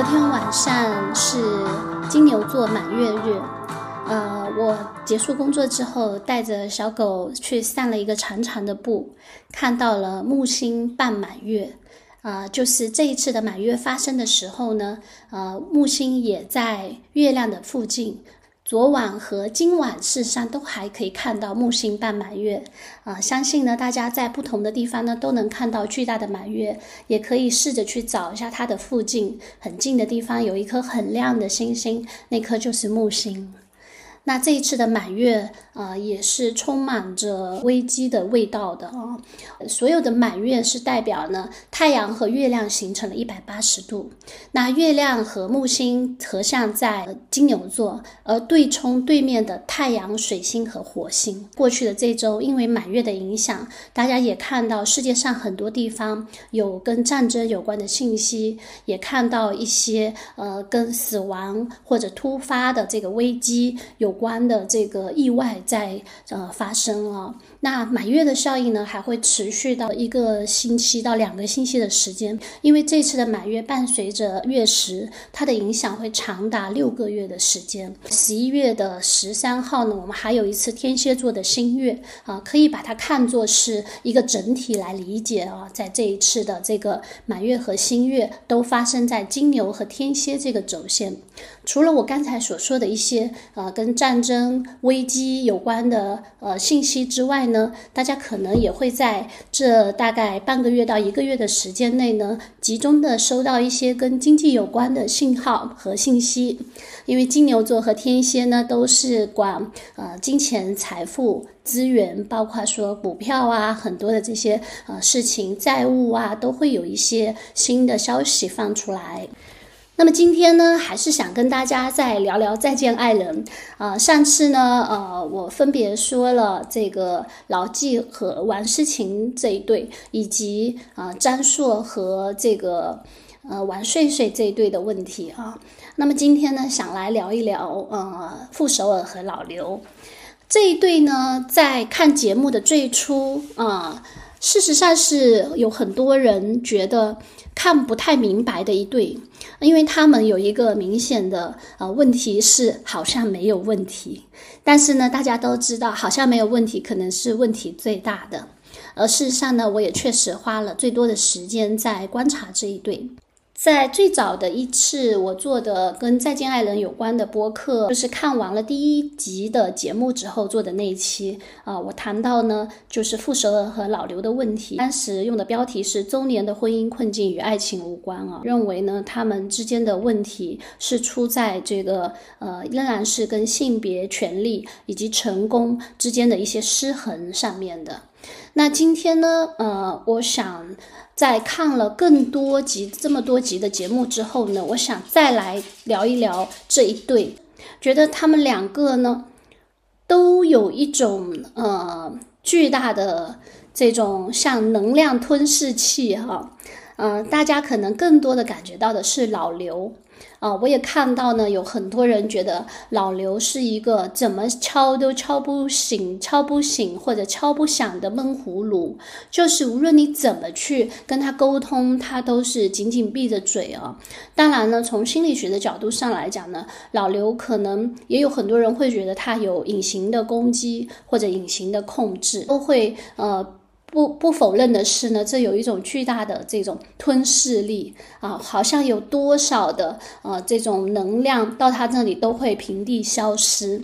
昨天晚上是金牛座满月日，呃，我结束工作之后，带着小狗去散了一个长长的步，看到了木星半满月。啊，就是这一次的满月发生的时候呢，呃，木星也在月亮的附近。昨晚和今晚事实上都还可以看到木星伴满月，啊，相信呢大家在不同的地方呢都能看到巨大的满月，也可以试着去找一下它的附近很近的地方有一颗很亮的星星，那颗就是木星。那这一次的满月，呃，也是充满着危机的味道的啊。所有的满月是代表呢，太阳和月亮形成了一百八十度。那月亮和木星合相在金牛座，而对冲对面的太阳、水星和火星。过去的这周，因为满月的影响，大家也看到世界上很多地方有跟战争有关的信息，也看到一些呃跟死亡或者突发的这个危机有。关的这个意外在呃发生啊，那满月的效应呢还会持续到一个星期到两个星期的时间，因为这次的满月伴随着月食，它的影响会长达六个月的时间。十一月的十三号呢，我们还有一次天蝎座的新月啊，可以把它看作是一个整体来理解啊，在这一次的这个满月和新月都发生在金牛和天蝎这个轴线。除了我刚才所说的一些呃跟战争危机有关的呃信息之外呢，大家可能也会在这大概半个月到一个月的时间内呢，集中的收到一些跟经济有关的信号和信息。因为金牛座和天蝎呢都是管呃金钱、财富、资源，包括说股票啊，很多的这些呃事情、债务啊，都会有一些新的消息放出来。那么今天呢，还是想跟大家再聊聊《再见爱人》啊。上次呢，呃，我分别说了这个老纪和王诗晴这一对，以及啊张硕和这个呃王睡睡这一对的问题啊。那么今天呢，想来聊一聊呃傅首尔和老刘这一对呢，在看节目的最初啊，事实上是有很多人觉得看不太明白的一对。因为他们有一个明显的呃问题是好像没有问题，但是呢，大家都知道好像没有问题，可能是问题最大的。而事实上呢，我也确实花了最多的时间在观察这一对。在最早的一次我做的跟《再见爱人》有关的播客，就是看完了第一集的节目之后做的那一期啊，我谈到呢，就是傅首尔和老刘的问题。当时用的标题是“中年的婚姻困境与爱情无关”啊，认为呢他们之间的问题是出在这个呃，仍然是跟性别、权利以及成功之间的一些失衡上面的。那今天呢，呃，我想在看了更多集这么多集的节目之后呢，我想再来聊一聊这一对，觉得他们两个呢，都有一种呃巨大的这种像能量吞噬器哈，嗯，大家可能更多的感觉到的是老刘。啊，我也看到呢，有很多人觉得老刘是一个怎么敲都敲不醒、敲不醒或者敲不响的闷葫芦，就是无论你怎么去跟他沟通，他都是紧紧闭着嘴啊。当然呢，从心理学的角度上来讲呢，老刘可能也有很多人会觉得他有隐形的攻击或者隐形的控制，都会呃。不不否认的是呢，这有一种巨大的这种吞噬力啊，好像有多少的呃这种能量到他这里都会平地消失。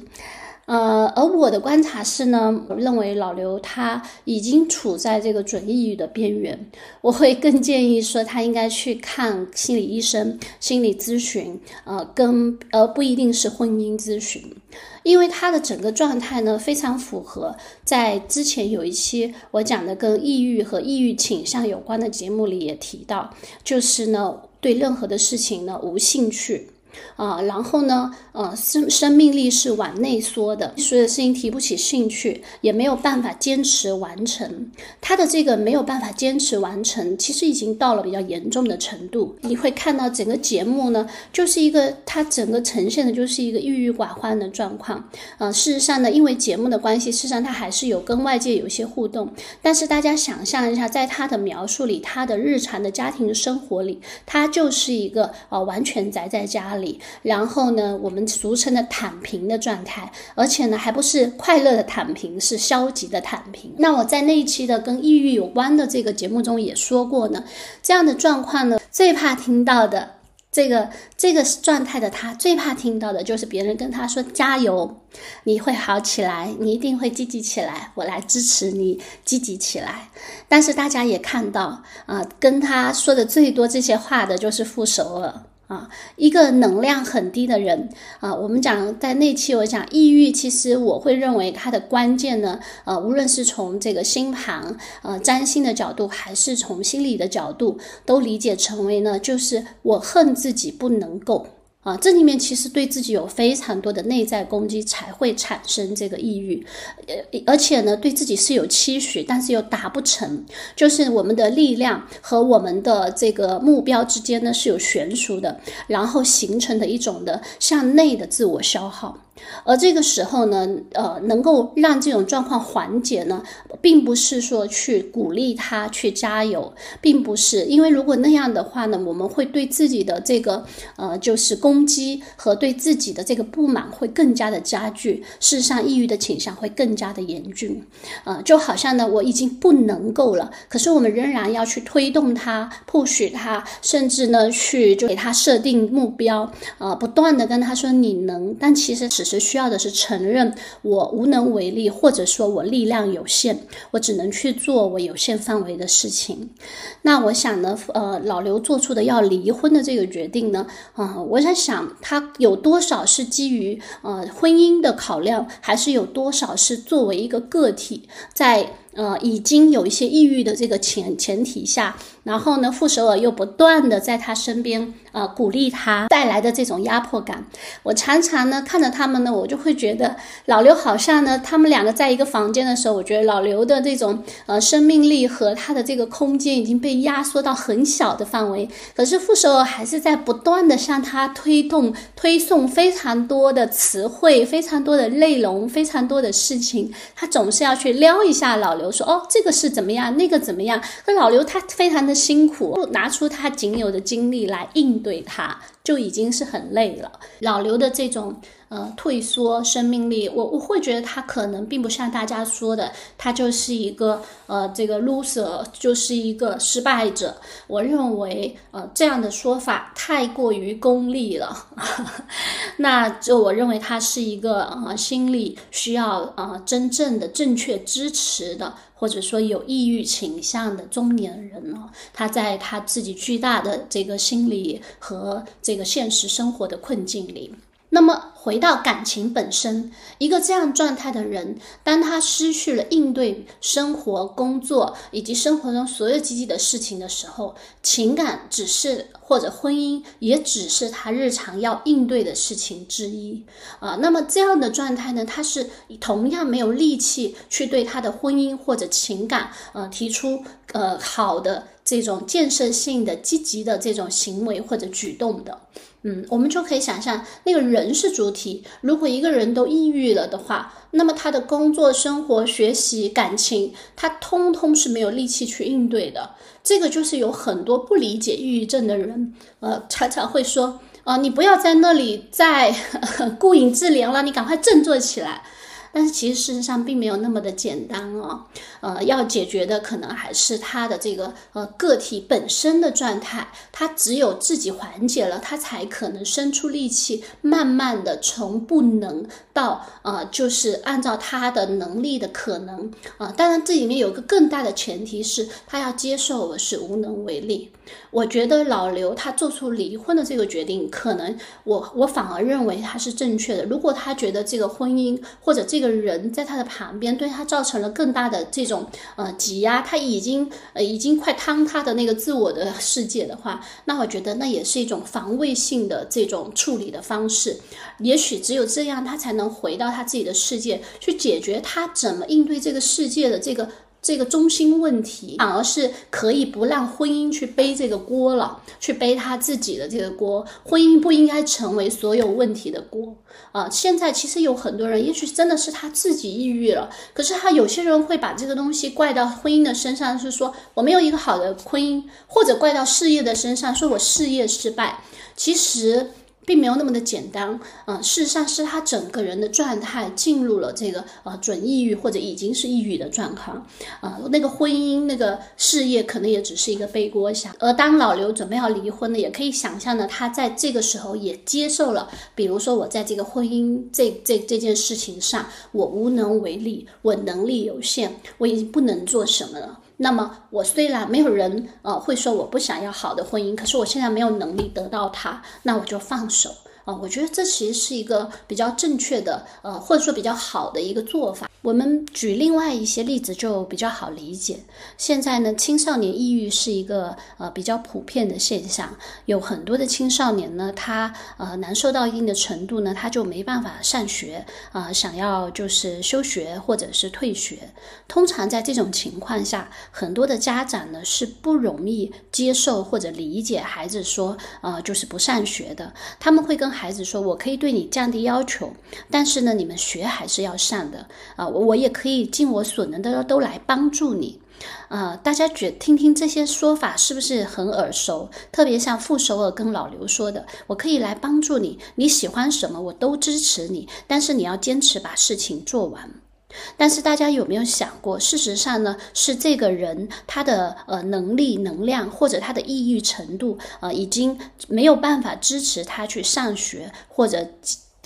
呃，而我的观察是呢，我认为老刘他已经处在这个准抑郁的边缘，我会更建议说他应该去看心理医生、心理咨询，呃，跟而不一定是婚姻咨询，因为他的整个状态呢非常符合在之前有一期我讲的跟抑郁和抑郁倾向有关的节目里也提到，就是呢对任何的事情呢无兴趣。啊，然后呢，呃，生生命力是往内缩的，所有事情提不起兴趣，也没有办法坚持完成。他的这个没有办法坚持完成，其实已经到了比较严重的程度。你会看到整个节目呢，就是一个他整个呈现的就是一个郁郁寡欢的状况。呃，事实上呢，因为节目的关系，事实上他还是有跟外界有一些互动。但是大家想象一下，在他的描述里，他的日常的家庭生活里，他就是一个呃完全宅在家里。然后呢，我们俗称的躺平的状态，而且呢，还不是快乐的躺平，是消极的躺平。那我在那一期的跟抑郁有关的这个节目中也说过呢，这样的状况呢，最怕听到的这个这个状态的他，最怕听到的就是别人跟他说加油，你会好起来，你一定会积极起来，我来支持你积极起来。但是大家也看到啊，跟他说的最多这些话的就是傅首尔。啊，一个能量很低的人啊，我们讲在那期我讲抑郁，其实我会认为它的关键呢，呃，无论是从这个星盘呃占星的角度，还是从心理的角度，都理解成为呢，就是我恨自己不能够。啊，这里面其实对自己有非常多的内在攻击，才会产生这个抑郁，呃，而且呢，对自己是有期许，但是又达不成，就是我们的力量和我们的这个目标之间呢是有悬殊的，然后形成的一种的向内的自我消耗。而这个时候呢，呃，能够让这种状况缓解呢，并不是说去鼓励他去加油，并不是，因为如果那样的话呢，我们会对自己的这个呃，就是攻击和对自己的这个不满会更加的加剧，事实上，抑郁的倾向会更加的严峻，呃，就好像呢，我已经不能够了，可是我们仍然要去推动他，push 他，甚至呢，去就给他设定目标，呃，不断的跟他说你能，但其实只是需要的是承认我无能为力，或者说我力量有限，我只能去做我有限范围的事情。那我想呢，呃，老刘做出的要离婚的这个决定呢，啊，我在想他有多少是基于呃婚姻的考量，还是有多少是作为一个个体在。呃，已经有一些抑郁的这个前前提下，然后呢，傅首尔又不断的在他身边，呃，鼓励他带来的这种压迫感，我常常呢看着他们呢，我就会觉得老刘好像呢，他们两个在一个房间的时候，我觉得老刘的这种呃生命力和他的这个空间已经被压缩到很小的范围，可是傅首尔还是在不断的向他推动推送非常多的词汇，非常多的内容，非常多的事情，他总是要去撩一下老刘。说哦，这个是怎么样，那个怎么样？可老刘他非常的辛苦，拿出他仅有的精力来应对他，就已经是很累了。老刘的这种。呃，退缩生命力，我我会觉得他可能并不像大家说的，他就是一个呃这个 loser，就是一个失败者。我认为呃这样的说法太过于功利了，那就我认为他是一个呃心理需要呃真正的正确支持的，或者说有抑郁倾向的中年人呢，他在他自己巨大的这个心理和这个现实生活的困境里。那么回到感情本身，一个这样状态的人，当他失去了应对生活、工作以及生活中所有积极的事情的时候，情感只是或者婚姻也只是他日常要应对的事情之一啊。那么这样的状态呢，他是同样没有力气去对他的婚姻或者情感呃提出呃好的这种建设性的、积极的这种行为或者举动的。嗯，我们就可以想象，那个人是主体。如果一个人都抑郁了的话，那么他的工作、生活、学习、感情，他通通是没有力气去应对的。这个就是有很多不理解抑郁症的人，呃，常常会说，啊，你不要在那里再 顾影自怜了，你赶快振作起来。但是其实事实上并没有那么的简单哦，呃，要解决的可能还是他的这个呃个体本身的状态，他只有自己缓解了，他才可能生出力气，慢慢的从不能到呃，就是按照他的能力的可能啊。当然这里面有个更大的前提是他要接受我是无能为力。我觉得老刘他做出离婚的这个决定，可能我我反而认为他是正确的。如果他觉得这个婚姻或者这个个人在他的旁边，对他造成了更大的这种呃挤压，他已经呃已经快坍塌的那个自我的世界的话，那我觉得那也是一种防卫性的这种处理的方式。也许只有这样，他才能回到他自己的世界，去解决他怎么应对这个世界的这个。这个中心问题，反而是可以不让婚姻去背这个锅了，去背他自己的这个锅。婚姻不应该成为所有问题的锅啊！现在其实有很多人，也许真的是他自己抑郁了，可是他有些人会把这个东西怪到婚姻的身上，是说我没有一个好的婚姻，或者怪到事业的身上，说我事业失败。其实。并没有那么的简单，嗯，事实上是他整个人的状态进入了这个呃准抑郁或者已经是抑郁的状况，啊，那个婚姻那个事业可能也只是一个背锅侠。而当老刘准备要离婚呢，也可以想象呢，他在这个时候也接受了，比如说我在这个婚姻这这这件事情上，我无能为力，我能力有限，我已经不能做什么了。那么我虽然没有人呃会说我不想要好的婚姻，可是我现在没有能力得到它，那我就放手啊。我觉得这其实是一个比较正确的呃或者说比较好的一个做法。我们举另外一些例子就比较好理解。现在呢，青少年抑郁是一个呃比较普遍的现象，有很多的青少年呢，他呃难受到一定的程度呢，他就没办法上学啊，想要就是休学或者是退学。通常在这种情况下，很多的家长呢是不容易接受或者理解孩子说呃就是不上学的。他们会跟孩子说：“我可以对你降低要求，但是呢，你们学还是要上的啊。”我也可以尽我所能的都来帮助你，呃，大家觉听听这些说法是不是很耳熟？特别像傅首尔跟老刘说的，我可以来帮助你，你喜欢什么我都支持你，但是你要坚持把事情做完。但是大家有没有想过，事实上呢，是这个人他的呃能力、能量或者他的抑郁程度，呃，已经没有办法支持他去上学或者。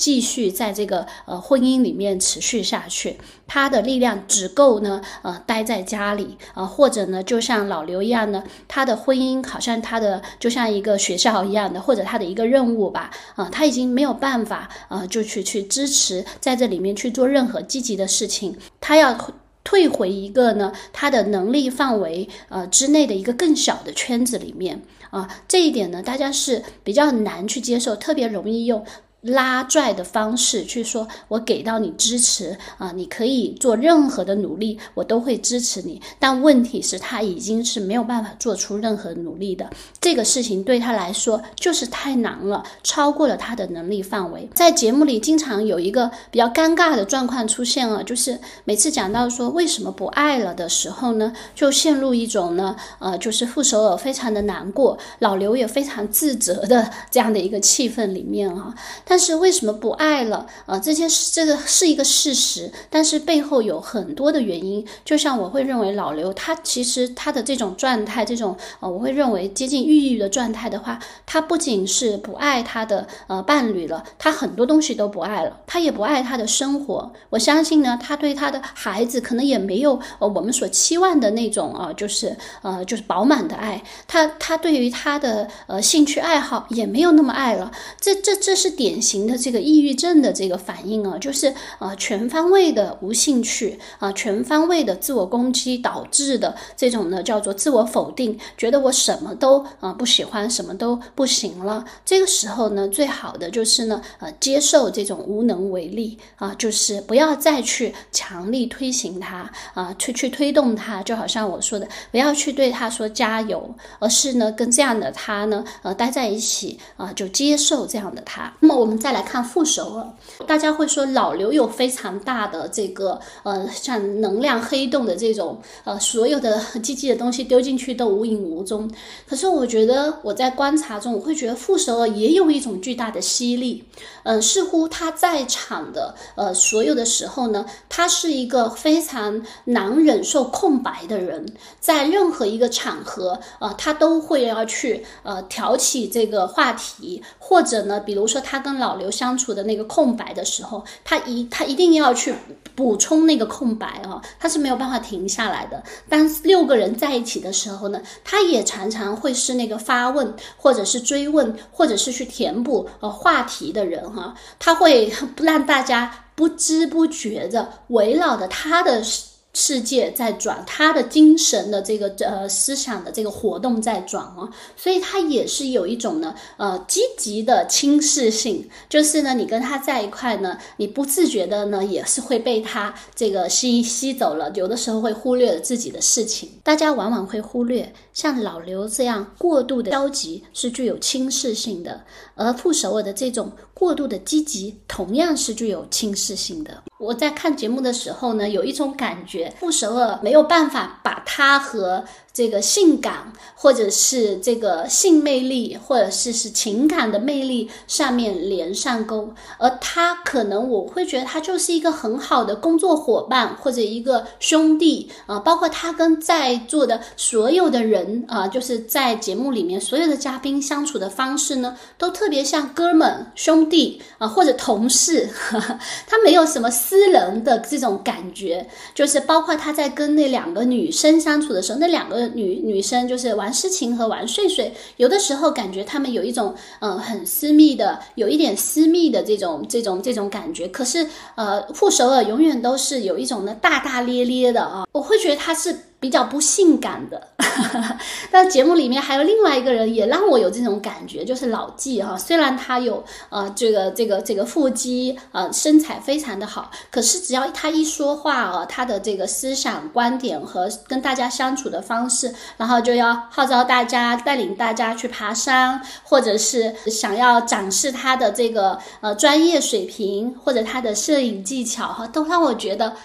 继续在这个呃婚姻里面持续下去，他的力量只够呢呃待在家里啊，或者呢就像老刘一样呢，他的婚姻好像他的就像一个学校一样的，或者他的一个任务吧啊，他已经没有办法啊就去去支持在这里面去做任何积极的事情，他要退回一个呢他的能力范围呃之内的一个更小的圈子里面啊，这一点呢大家是比较难去接受，特别容易用。拉拽的方式去说，我给到你支持啊，你可以做任何的努力，我都会支持你。但问题是，他已经是没有办法做出任何努力的。这个事情对他来说就是太难了，超过了他的能力范围。在节目里，经常有一个比较尴尬的状况出现了，就是每次讲到说为什么不爱了的时候呢，就陷入一种呢，呃，就是傅首尔非常的难过，老刘也非常自责的这样的一个气氛里面啊。但是为什么不爱了？呃，这些这个是一个事实，但是背后有很多的原因。就像我会认为老刘他其实他的这种状态，这种呃，我会认为接近抑郁的状态的话，他不仅是不爱他的呃伴侣了，他很多东西都不爱了，他也不爱他的生活。我相信呢，他对他的孩子可能也没有呃我们所期望的那种啊，就是呃就是饱满的爱。他他对于他的呃兴趣爱好也没有那么爱了。这这这是典型的这个抑郁症的这个反应啊，就是呃全方位的无兴趣啊，全方位的自我攻击导致的这种呢叫做自我否定，觉得我什么都啊不喜欢，什么都不行了。这个时候呢，最好的就是呢呃接受这种无能为力啊，就是不要再去强力推行它啊，去去推动它，就好像我说的，不要去对他说加油，而是呢跟这样的他呢呃待在一起啊，就接受这样的他。那么我。我们再来看副手了，大家会说老刘有非常大的这个呃，像能量黑洞的这种呃，所有的积极的东西丢进去都无影无踪。可是我觉得我在观察中，我会觉得副手也有一种巨大的吸力，嗯，似乎他在场的呃所有的时候呢，他是一个非常难忍受空白的人，在任何一个场合呃，他都会要去呃挑起这个话题，或者呢，比如说他跟老刘相处的那个空白的时候，他一他一定要去补充那个空白啊，他是没有办法停下来的。当六个人在一起的时候呢，他也常常会是那个发问，或者是追问，或者是去填补呃话题的人哈，他会 让大家。不知不觉的围绕着他的。世界在转，他的精神的这个呃思想的这个活动在转啊，所以他也是有一种呢呃积极的轻视性，就是呢你跟他在一块呢，你不自觉的呢也是会被他这个吸吸走了，有的时候会忽略了自己的事情。大家往往会忽略，像老刘这样过度的消极是具有轻视性的，而傅首尔的这种过度的积极同样是具有轻视性的。我在看节目的时候呢，有一种感觉，傅首尔没有办法把他和。这个性感，或者是这个性魅力，或者是是情感的魅力上面连上钩，而他可能我会觉得他就是一个很好的工作伙伴或者一个兄弟啊，包括他跟在座的所有的人啊，就是在节目里面所有的嘉宾相处的方式呢，都特别像哥们兄弟啊或者同事，他没有什么私人的这种感觉，就是包括他在跟那两个女生相处的时候，那两个。女女生就是玩诗情和玩睡睡，有的时候感觉他们有一种嗯很私密的，有一点私密的这种这种这种感觉。可是呃，傅首尔永远都是有一种呢大大咧咧的啊，我会觉得他是。比较不性感的，那节目里面还有另外一个人也让我有这种感觉，就是老纪哈。虽然他有呃这个这个这个腹肌，呃身材非常的好，可是只要他一说话啊，他的这个思想观点和跟大家相处的方式，然后就要号召大家带领大家去爬山，或者是想要展示他的这个呃专业水平或者他的摄影技巧哈，都让我觉得。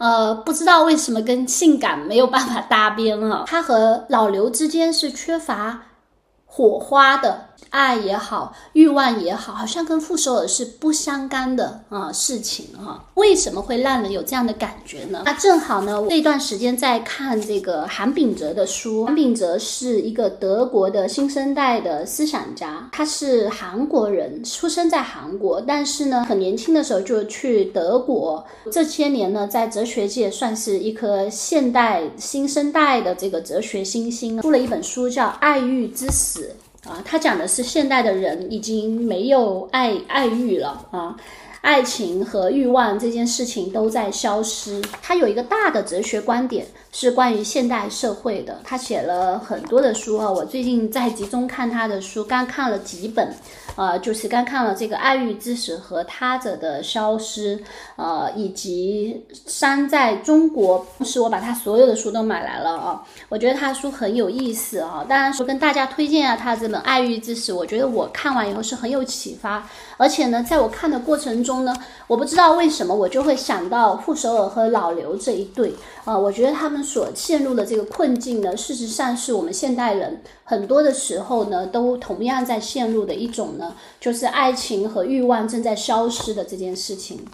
呃，不知道为什么跟性感没有办法搭边了？他和老刘之间是缺乏火花的。爱也好，欲望也好，好像跟傅首尔是不相干的啊事情哈。为什么会让人有这样的感觉呢？那正好呢，这段时间在看这个韩炳哲的书。韩炳哲是一个德国的新生代的思想家，他是韩国人，出生在韩国，但是呢，很年轻的时候就去德国。这些年呢，在哲学界算是一颗现代新生代的这个哲学新星，出了一本书叫《爱欲之死》。啊，他讲的是现代的人已经没有爱爱欲了啊，爱情和欲望这件事情都在消失。他有一个大的哲学观点是关于现代社会的，他写了很多的书啊。我最近在集中看他的书，刚看了几本。呃，就是刚看了这个《爱欲之死》和他者的消失，呃，以及山在中国，是我把他所有的书都买来了啊。我觉得他书很有意思啊，当然说跟大家推荐啊，他这本《爱欲之死》，我觉得我看完以后是很有启发，而且呢，在我看的过程中呢，我不知道为什么我就会想到傅首尔和老刘这一对啊，我觉得他们所陷入的这个困境呢，事实上是我们现代人很多的时候呢，都同样在陷入的一种。就是爱情和欲望正在消失的这件事情。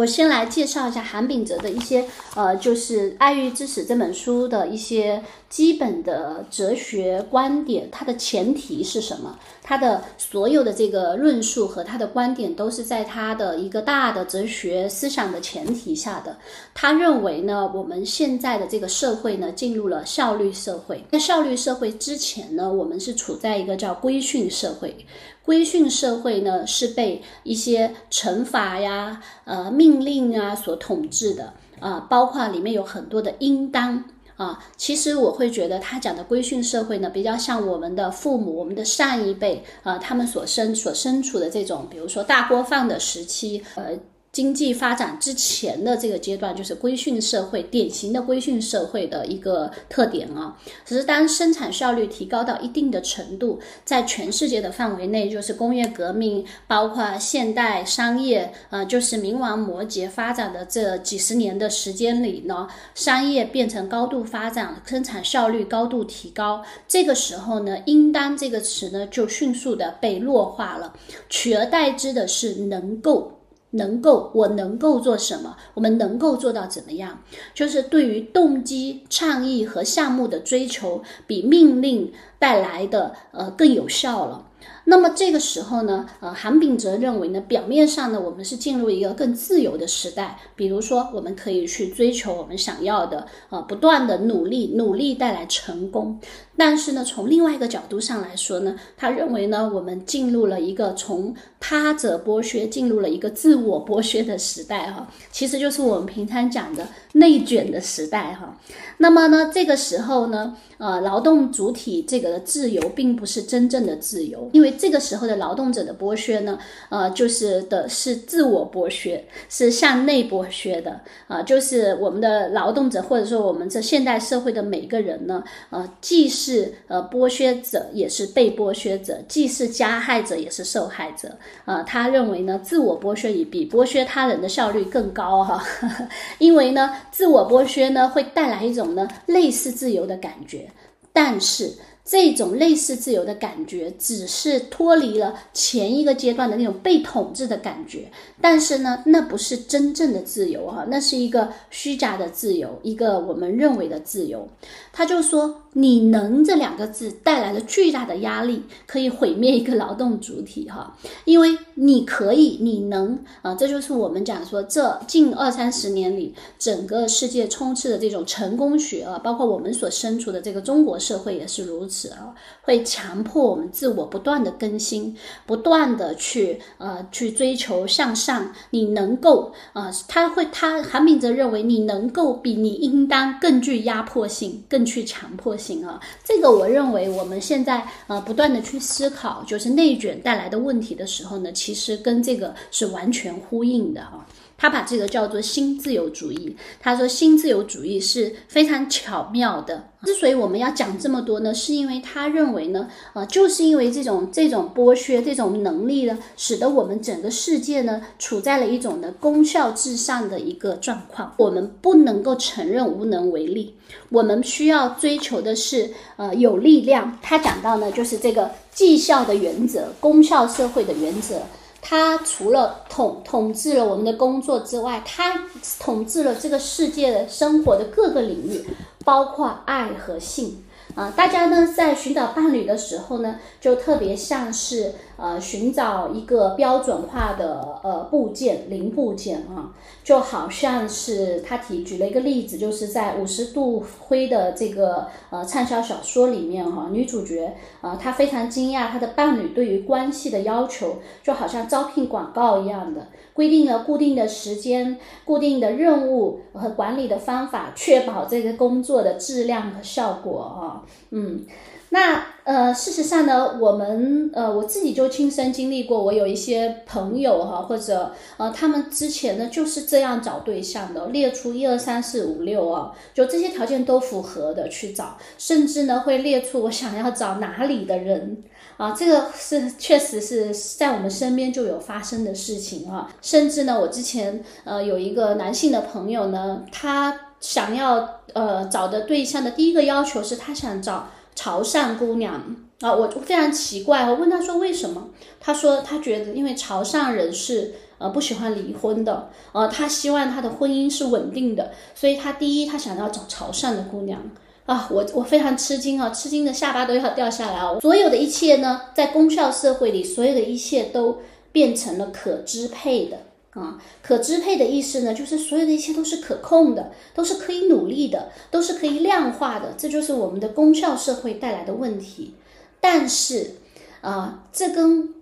我先来介绍一下韩炳哲的一些，呃，就是《爱欲之死》这本书的一些基本的哲学观点。它的前提是什么？他的所有的这个论述和他的观点都是在他的一个大的哲学思想的前提下的。他认为呢，我们现在的这个社会呢，进入了效率社会。在效率社会之前呢，我们是处在一个叫规训社会。规训社会呢，是被一些惩罚呀、呃命令啊所统治的啊，包括里面有很多的应当啊。其实我会觉得他讲的规训社会呢，比较像我们的父母、我们的上一辈啊，他们所身所身处的这种，比如说大锅饭的时期，呃。经济发展之前的这个阶段，就是规训社会，典型的规训社会的一个特点啊。只是当生产效率提高到一定的程度，在全世界的范围内，就是工业革命，包括现代商业，呃，就是冥王摩羯发展的这几十年的时间里呢，商业变成高度发展，生产效率高度提高。这个时候呢，应当这个词呢就迅速的被弱化了，取而代之的是能够。能够，我能够做什么？我们能够做到怎么样？就是对于动机、倡议和项目的追求，比命令带来的呃更有效了。那么这个时候呢，呃，韩炳哲认为呢，表面上呢，我们是进入一个更自由的时代，比如说我们可以去追求我们想要的，呃，不断的努力，努力带来成功。但是呢，从另外一个角度上来说呢，他认为呢，我们进入了一个从他者剥削进入了一个自我剥削的时代哈，其实就是我们平常讲的内卷的时代哈。那么呢，这个时候呢，呃，劳动主体这个自由并不是真正的自由，因为这个时候的劳动者的剥削呢，呃，就是的是自我剥削，是向内剥削的啊，就是我们的劳动者或者说我们这现代社会的每个人呢，呃，既是呃剥削者，也是被剥削者，既是加害者，也是受害者。呃，他认为呢，自我剥削比剥削他人的效率更高哈，因为呢，自我剥削呢会带来一种呢类似自由的感觉，但是。这种类似自由的感觉，只是脱离了前一个阶段的那种被统治的感觉，但是呢，那不是真正的自由哈，那是一个虚假的自由，一个我们认为的自由。他就说，你能这两个字带来了巨大的压力，可以毁灭一个劳动主体哈，因为你可以，你能啊，这就是我们讲说，这近二三十年里，整个世界充斥的这种成功学啊，包括我们所身处的这个中国社会也是如此。啊，会强迫我们自我不断的更新，不断的去呃去追求向上。你能够啊，他会他韩炳哲认为你能够比你应当更具压迫性，更具强迫性啊。这个我认为我们现在呃不断的去思考，就是内卷带来的问题的时候呢，其实跟这个是完全呼应的哈。他把这个叫做新自由主义。他说，新自由主义是非常巧妙的。之所以我们要讲这么多呢，是因为他认为呢，呃，就是因为这种这种剥削、这种能力呢，使得我们整个世界呢，处在了一种的功效至上的一个状况。我们不能够承认无能为力，我们需要追求的是，呃，有力量。他讲到呢，就是这个绩效的原则、功效社会的原则。他除了统统治了我们的工作之外，他统治了这个世界的生活的各个领域，包括爱和性。啊，大家呢在寻找伴侣的时候呢，就特别像是呃寻找一个标准化的呃部件零部件啊，就好像是他提举了一个例子，就是在五十度灰的这个呃畅销小说里面哈，女主角啊她非常惊讶她的伴侣对于关系的要求，就好像招聘广告一样的。规定了固定的时间、固定的任务和管理的方法，确保这个工作的质量和效果啊。嗯，那呃，事实上呢，我们呃，我自己就亲身经历过，我有一些朋友哈，或者呃，他们之前呢就是这样找对象的，列出一二三四五六啊，就这些条件都符合的去找，甚至呢会列出我想要找哪里的人。啊，这个是确实是在我们身边就有发生的事情啊，甚至呢，我之前呃有一个男性的朋友呢，他想要呃找的对象的第一个要求是他想找潮汕姑娘啊，我就非常奇怪，我问他说为什么，他说他觉得因为潮汕人是呃不喜欢离婚的，呃他希望他的婚姻是稳定的，所以他第一他想要找潮汕的姑娘。啊，我我非常吃惊啊，吃惊的下巴都要掉下来哦。所有的一切呢，在功效社会里，所有的一切都变成了可支配的啊。可支配的意思呢，就是所有的一切都是可控的，都是可以努力的，都是可以量化的。这就是我们的功效社会带来的问题。但是啊，这跟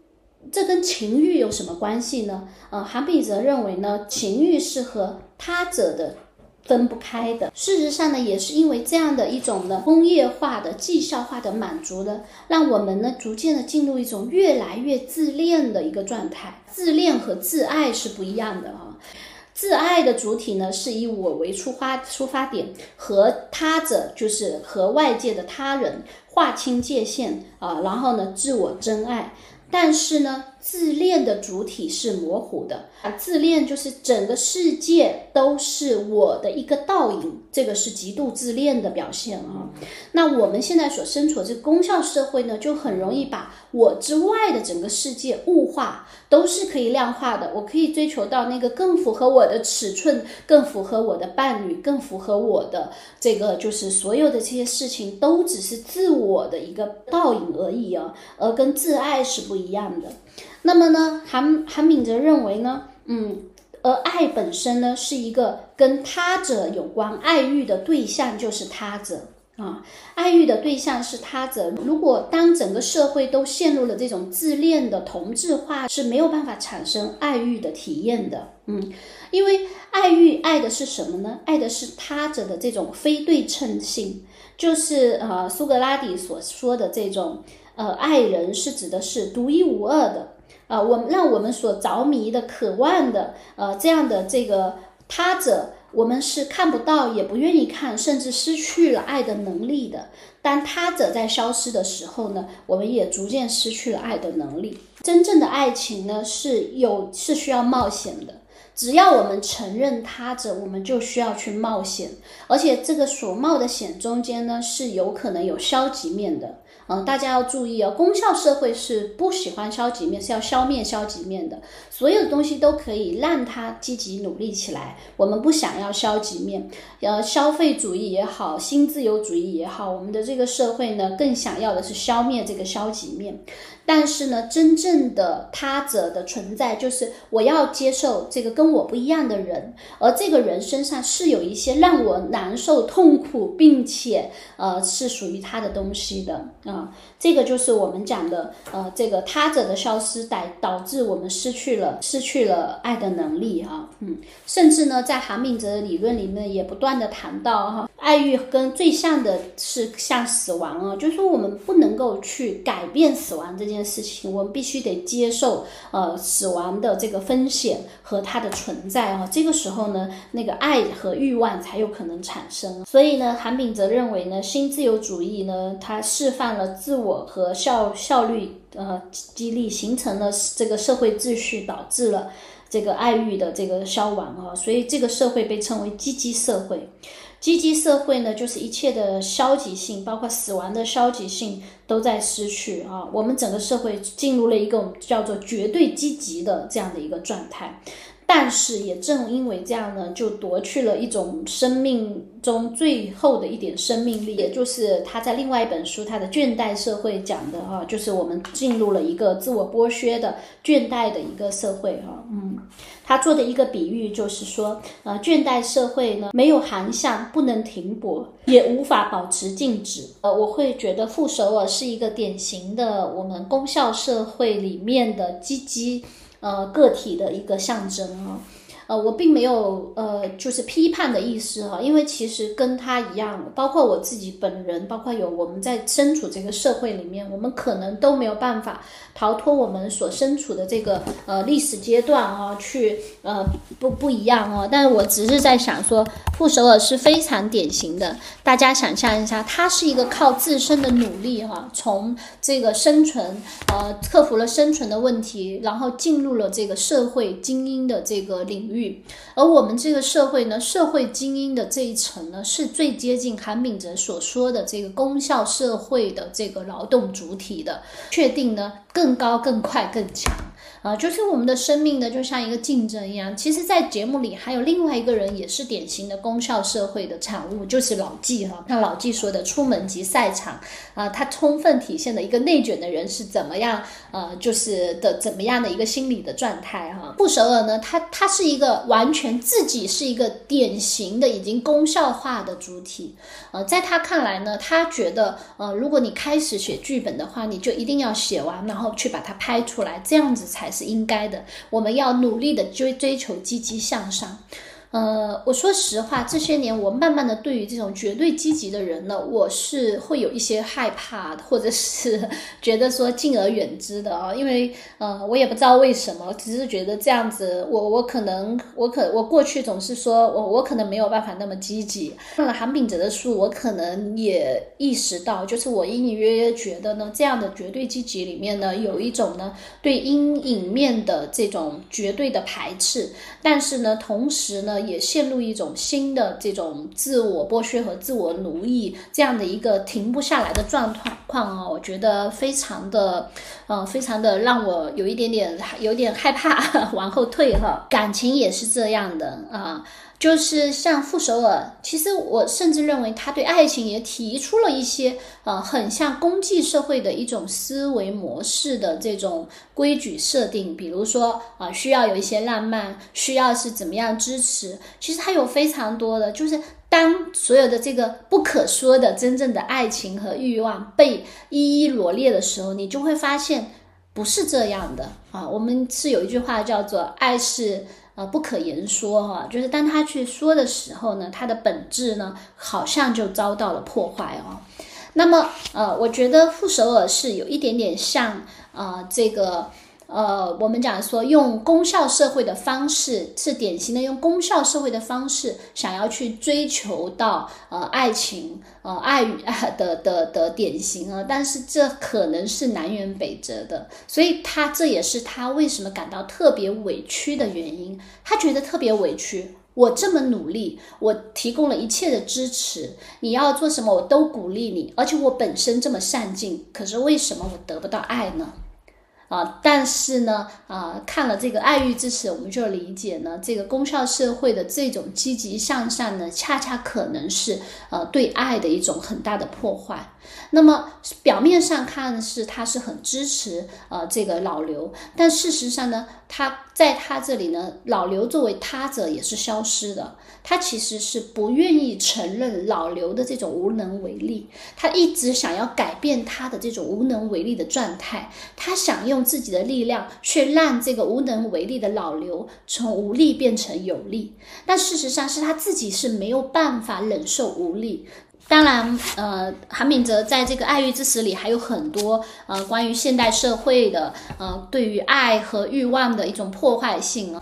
这跟情欲有什么关系呢？呃，韩炳哲认为呢，情欲是和他者的。分不开的。事实上呢，也是因为这样的一种呢工业化的绩效化的满足呢，让我们呢逐渐的进入一种越来越自恋的一个状态。自恋和自爱是不一样的啊。自爱的主体呢是以我为出发出发点，和他者就是和外界的他人划清界限啊，然后呢自我真爱。但是呢，自恋的主体是模糊的啊，自恋就是整个世界都是我的一个倒影，这个是极度自恋的表现啊。那我们现在所身处的这个功效社会呢，就很容易把我之外的整个世界物化，都是可以量化的。我可以追求到那个更符合我的尺寸，更符合我的伴侣，更符合我的这个，就是所有的这些事情都只是自我的一个倒影而已啊，而跟自爱是不一样的。那么呢，韩韩敏哲认为呢，嗯，而爱本身呢是一个跟他者有关，爱欲的对象就是他者啊，爱欲的对象是他者。如果当整个社会都陷入了这种自恋的同质化，是没有办法产生爱欲的体验的，嗯，因为爱欲爱的是什么呢？爱的是他者的这种非对称性，就是呃苏格拉底所说的这种呃爱人是指的是独一无二的。啊，我们让我们所着迷的、渴望的，呃，这样的这个他者，我们是看不到，也不愿意看，甚至失去了爱的能力的。当他者在消失的时候呢，我们也逐渐失去了爱的能力。真正的爱情呢，是有是需要冒险的。只要我们承认他者，我们就需要去冒险，而且这个所冒的险中间呢，是有可能有消极面的。嗯，大家要注意哦，功效社会是不喜欢消极面，是要消灭消极面的。所有的东西都可以让它积极努力起来。我们不想要消极面，呃，消费主义也好，新自由主义也好，我们的这个社会呢，更想要的是消灭这个消极面。但是呢，真正的他者的存在，就是我要接受这个跟我不一样的人，而这个人身上是有一些让我难受、痛苦，并且呃是属于他的东西的啊。这个就是我们讲的呃这个他者的消失，导导致我们失去了失去了爱的能力哈。嗯，甚至呢，在韩敏哲的理论里面也不断的谈到哈，爱欲跟最像的是像死亡啊，就是说我们不能够去改变死亡这件。事情，我们必须得接受呃死亡的这个风险和它的存在啊。这个时候呢，那个爱和欲望才有可能产生。所以呢，韩炳哲认为呢，新自由主义呢，它释放了自我和效效率呃激励，形成了这个社会秩序，导致了这个爱欲的这个消亡啊。所以这个社会被称为积极社会。积极社会呢，就是一切的消极性，包括死亡的消极性都在失去啊。我们整个社会进入了一个叫做绝对积极的这样的一个状态。但是也正因为这样呢，就夺去了一种生命中最后的一点生命力，也就是他在另外一本书他的倦怠社会讲的哈，就是我们进入了一个自我剥削的倦怠的一个社会哈，嗯，他做的一个比喻就是说，呃，倦怠社会呢没有航向，不能停泊，也无法保持静止。呃，我会觉得傅首尔是一个典型的我们功效社会里面的积极。呃，个体的一个象征啊，呃，我并没有呃，就是批判的意思哈，因为其实跟他一样，包括我自己本人，包括有我们在身处这个社会里面，我们可能都没有办法。逃脱我们所身处的这个呃历史阶段啊，去呃不不一样哦。但是我只是在想说，傅首尔是非常典型的。大家想象一下，他是一个靠自身的努力哈，从这个生存呃克服了生存的问题，然后进入了这个社会精英的这个领域。而我们这个社会呢，社会精英的这一层呢，是最接近韩炳哲所说的这个功效社会的这个劳动主体的，确定呢更。高、更快、更强啊！就是我们的生命呢，就像一个竞争一样。其实，在节目里还有另外一个人，也是典型的功效社会的产物，就是老纪哈。那老纪说的“出门即赛场”啊，他充分体现了一个内卷的人是怎么样呃，就是的怎么样的一个心理的状态哈。布首尔呢，他他是一个完全自己是一个典型的已经功效化的主体呃，在他看来呢，他觉得呃，如果你开始写剧本的话，你就一定要写完，然后。去把它拍出来，这样子才是应该的。我们要努力的追追求积极向上。呃，我说实话，这些年我慢慢的对于这种绝对积极的人呢，我是会有一些害怕，或者是 觉得说敬而远之的啊，因为呃，我也不知道为什么，只是觉得这样子，我我可能我可我过去总是说我我可能没有办法那么积极。看了韩炳哲的书，我可能也意识到，就是我隐隐约约觉得呢，这样的绝对积极里面呢，有一种呢对阴影面的这种绝对的排斥，但是呢，同时呢。也陷入一种新的这种自我剥削和自我奴役这样的一个停不下来的状况啊，我觉得非常的，呃，非常的让我有一点点有点害怕，往后退哈。感情也是这样的啊。就是像傅首尔，其实我甚至认为他对爱情也提出了一些，呃，很像公济社会的一种思维模式的这种规矩设定，比如说啊，需要有一些浪漫，需要是怎么样支持。其实他有非常多的，就是当所有的这个不可说的真正的爱情和欲望被一一罗列的时候，你就会发现不是这样的啊。我们是有一句话叫做“爱是”。呃，不可言说哈，就是当他去说的时候呢，他的本质呢，好像就遭到了破坏哦。那么，呃，我觉得傅首尔是有一点点像啊，这个。呃，我们讲说用功效社会的方式，是典型的用功效社会的方式，想要去追求到呃爱情，呃爱与的的的典型啊，但是这可能是南辕北辙的，所以他这也是他为什么感到特别委屈的原因，他觉得特别委屈，我这么努力，我提供了一切的支持，你要做什么我都鼓励你，而且我本身这么善尽，可是为什么我得不到爱呢？啊，但是呢，啊，看了这个爱欲之耻，我们就理解呢，这个功效社会的这种积极向上呢，恰恰可能是呃对爱的一种很大的破坏。那么表面上看是他是很支持呃这个老刘，但事实上呢，他在他这里呢，老刘作为他者也是消失的。他其实是不愿意承认老刘的这种无能为力，他一直想要改变他的这种无能为力的状态，他想用自己的力量去让这个无能为力的老刘从无力变成有力，但事实上是他自己是没有办法忍受无力。当然，呃，韩秉哲在这个《爱欲之死》里还有很多呃关于现代社会的呃对于爱和欲望的一种破坏性。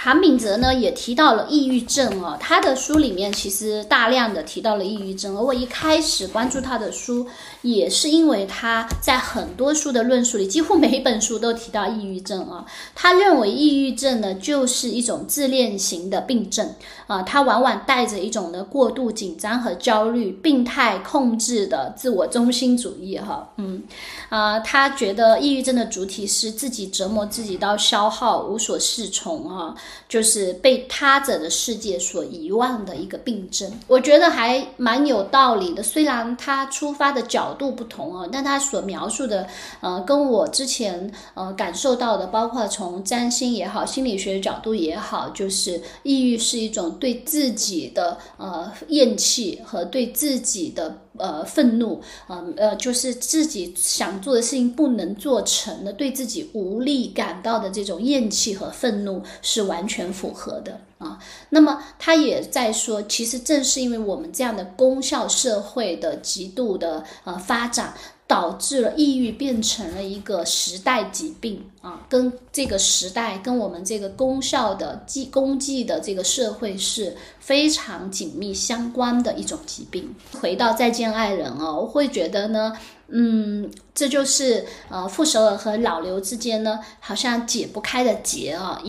韩炳哲呢也提到了抑郁症哦，他的书里面其实大量的提到了抑郁症，而我一开始关注他的书，也是因为他在很多书的论述里，几乎每一本书都提到抑郁症啊。他认为抑郁症呢就是一种自恋型的病症啊，它往往带着一种呢过度紧张和焦虑、病态控制的自我中心主义哈，嗯啊，他觉得抑郁症的主体是自己折磨自己到消耗、无所适从啊。就是被他者的世界所遗忘的一个病症，我觉得还蛮有道理的。虽然他出发的角度不同啊，但他所描述的，呃，跟我之前呃感受到的，包括从占星也好，心理学角度也好，就是抑郁是一种对自己的呃厌弃和对自己的。呃，愤怒，呃，呃，就是自己想做的事情不能做成的，对自己无力感到的这种厌弃和愤怒是完全符合的啊。那么他也在说，其实正是因为我们这样的功效社会的极度的呃发展。导致了抑郁变成了一个时代疾病啊，跟这个时代、跟我们这个功效的、技功绩的这个社会是非常紧密相关的一种疾病。回到再见爱人哦，我会觉得呢，嗯，这就是呃傅首尔和老刘之间呢好像解不开的结啊。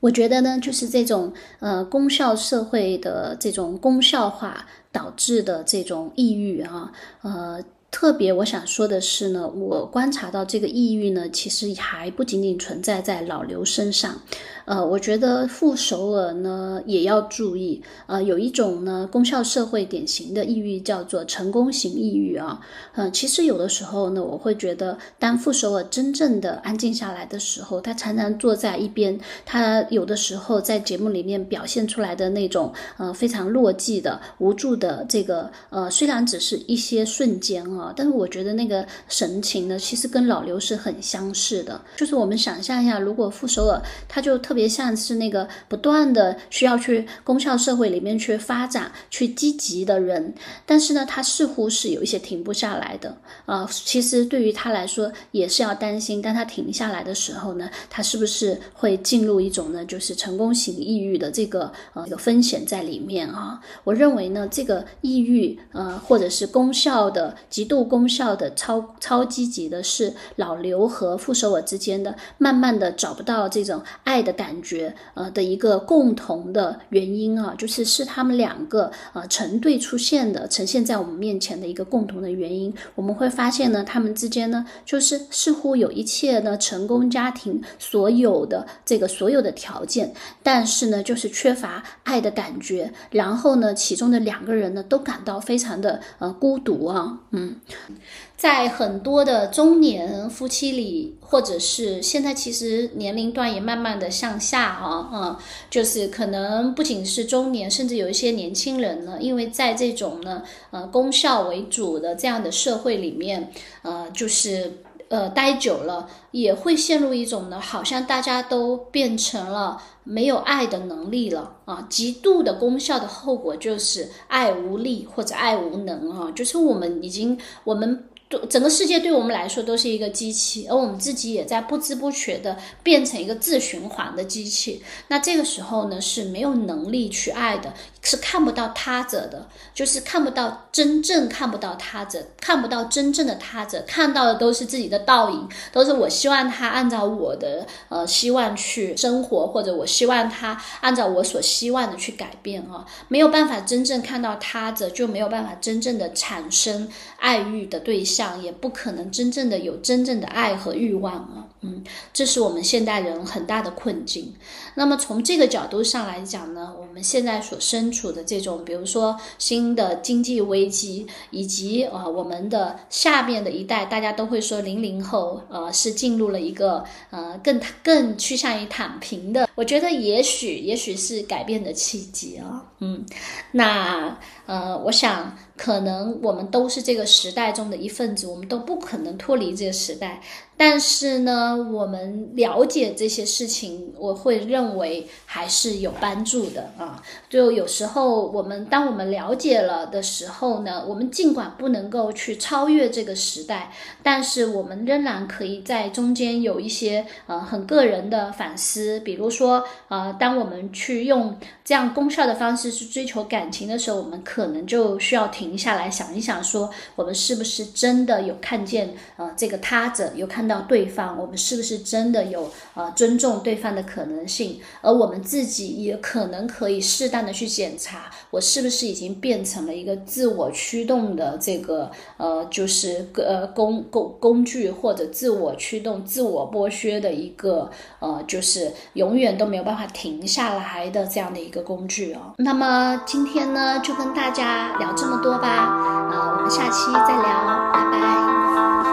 我觉得呢，就是这种呃功效社会的这种功效化导致的这种抑郁啊，呃。特别我想说的是呢，我观察到这个抑郁呢，其实还不仅仅存在在老刘身上。呃，我觉得傅首尔呢也要注意。呃，有一种呢功效社会典型的抑郁叫做成功型抑郁啊。嗯，其实有的时候呢，我会觉得当傅首尔真正的安静下来的时候，他常常坐在一边，他有的时候在节目里面表现出来的那种呃非常落寂的无助的这个呃，虽然只是一些瞬间啊，但是我觉得那个神情呢，其实跟老刘是很相似的。就是我们想象一下，如果傅首尔他就特别。别像是那个不断的需要去功效社会里面去发展、去积极的人，但是呢，他似乎是有一些停不下来的。呃，其实对于他来说也是要担心，当他停下来的时候呢，他是不是会进入一种呢，就是成功型抑郁的这个呃有风险在里面啊？我认为呢，这个抑郁呃或者是功效的极度功效的超超积极的是老刘和傅首尔之间的，慢慢的找不到这种爱的感觉呃的一个共同的原因啊，就是是他们两个呃成对出现的，呈现在我们面前的一个共同的原因。我们会发现呢，他们之间呢，就是似乎有一切呢成功家庭所有的这个所有的条件，但是呢，就是缺乏爱的感觉。然后呢，其中的两个人呢，都感到非常的呃孤独啊，嗯。在很多的中年夫妻里，或者是现在其实年龄段也慢慢的向下啊，嗯，就是可能不仅是中年，甚至有一些年轻人呢，因为在这种呢，呃，功效为主的这样的社会里面，呃，就是呃待久了，也会陷入一种呢，好像大家都变成了没有爱的能力了啊，极度的功效的后果就是爱无力或者爱无能啊，就是我们已经我们。整个世界对我们来说都是一个机器，而我们自己也在不知不觉的变成一个自循环的机器。那这个时候呢，是没有能力去爱的，是看不到他者的，就是看不到真正看不到他者，看不到真正的他者，看到的都是自己的倒影，都是我希望他按照我的呃希望去生活，或者我希望他按照我所希望的去改变啊，没有办法真正看到他者，就没有办法真正的产生爱欲的对象。也不可能真正的有真正的爱和欲望啊，嗯，这是我们现代人很大的困境。那么从这个角度上来讲呢，我们现在所身处的这种，比如说新的经济危机，以及啊我们的下面的一代，大家都会说零零后，呃，是进入了一个呃更更趋向于躺平的。我觉得也许也许是改变的契机啊，嗯，那呃，我想。可能我们都是这个时代中的一份子，我们都不可能脱离这个时代。但是呢，我们了解这些事情，我会认为还是有帮助的啊。就有时候我们当我们了解了的时候呢，我们尽管不能够去超越这个时代，但是我们仍然可以在中间有一些呃很个人的反思。比如说呃，当我们去用这样功效的方式去追求感情的时候，我们可能就需要停下来想一想，说我们是不是真的有看见呃这个他者，有看到。到对方，我们是不是真的有呃尊重对方的可能性？而我们自己也可能可以适当的去检查，我是不是已经变成了一个自我驱动的这个呃，就是呃工工工具，或者自我驱动、自我剥削的一个呃，就是永远都没有办法停下来的这样的一个工具哦。那么今天呢，就跟大家聊这么多吧，啊，我们下期再聊，拜拜。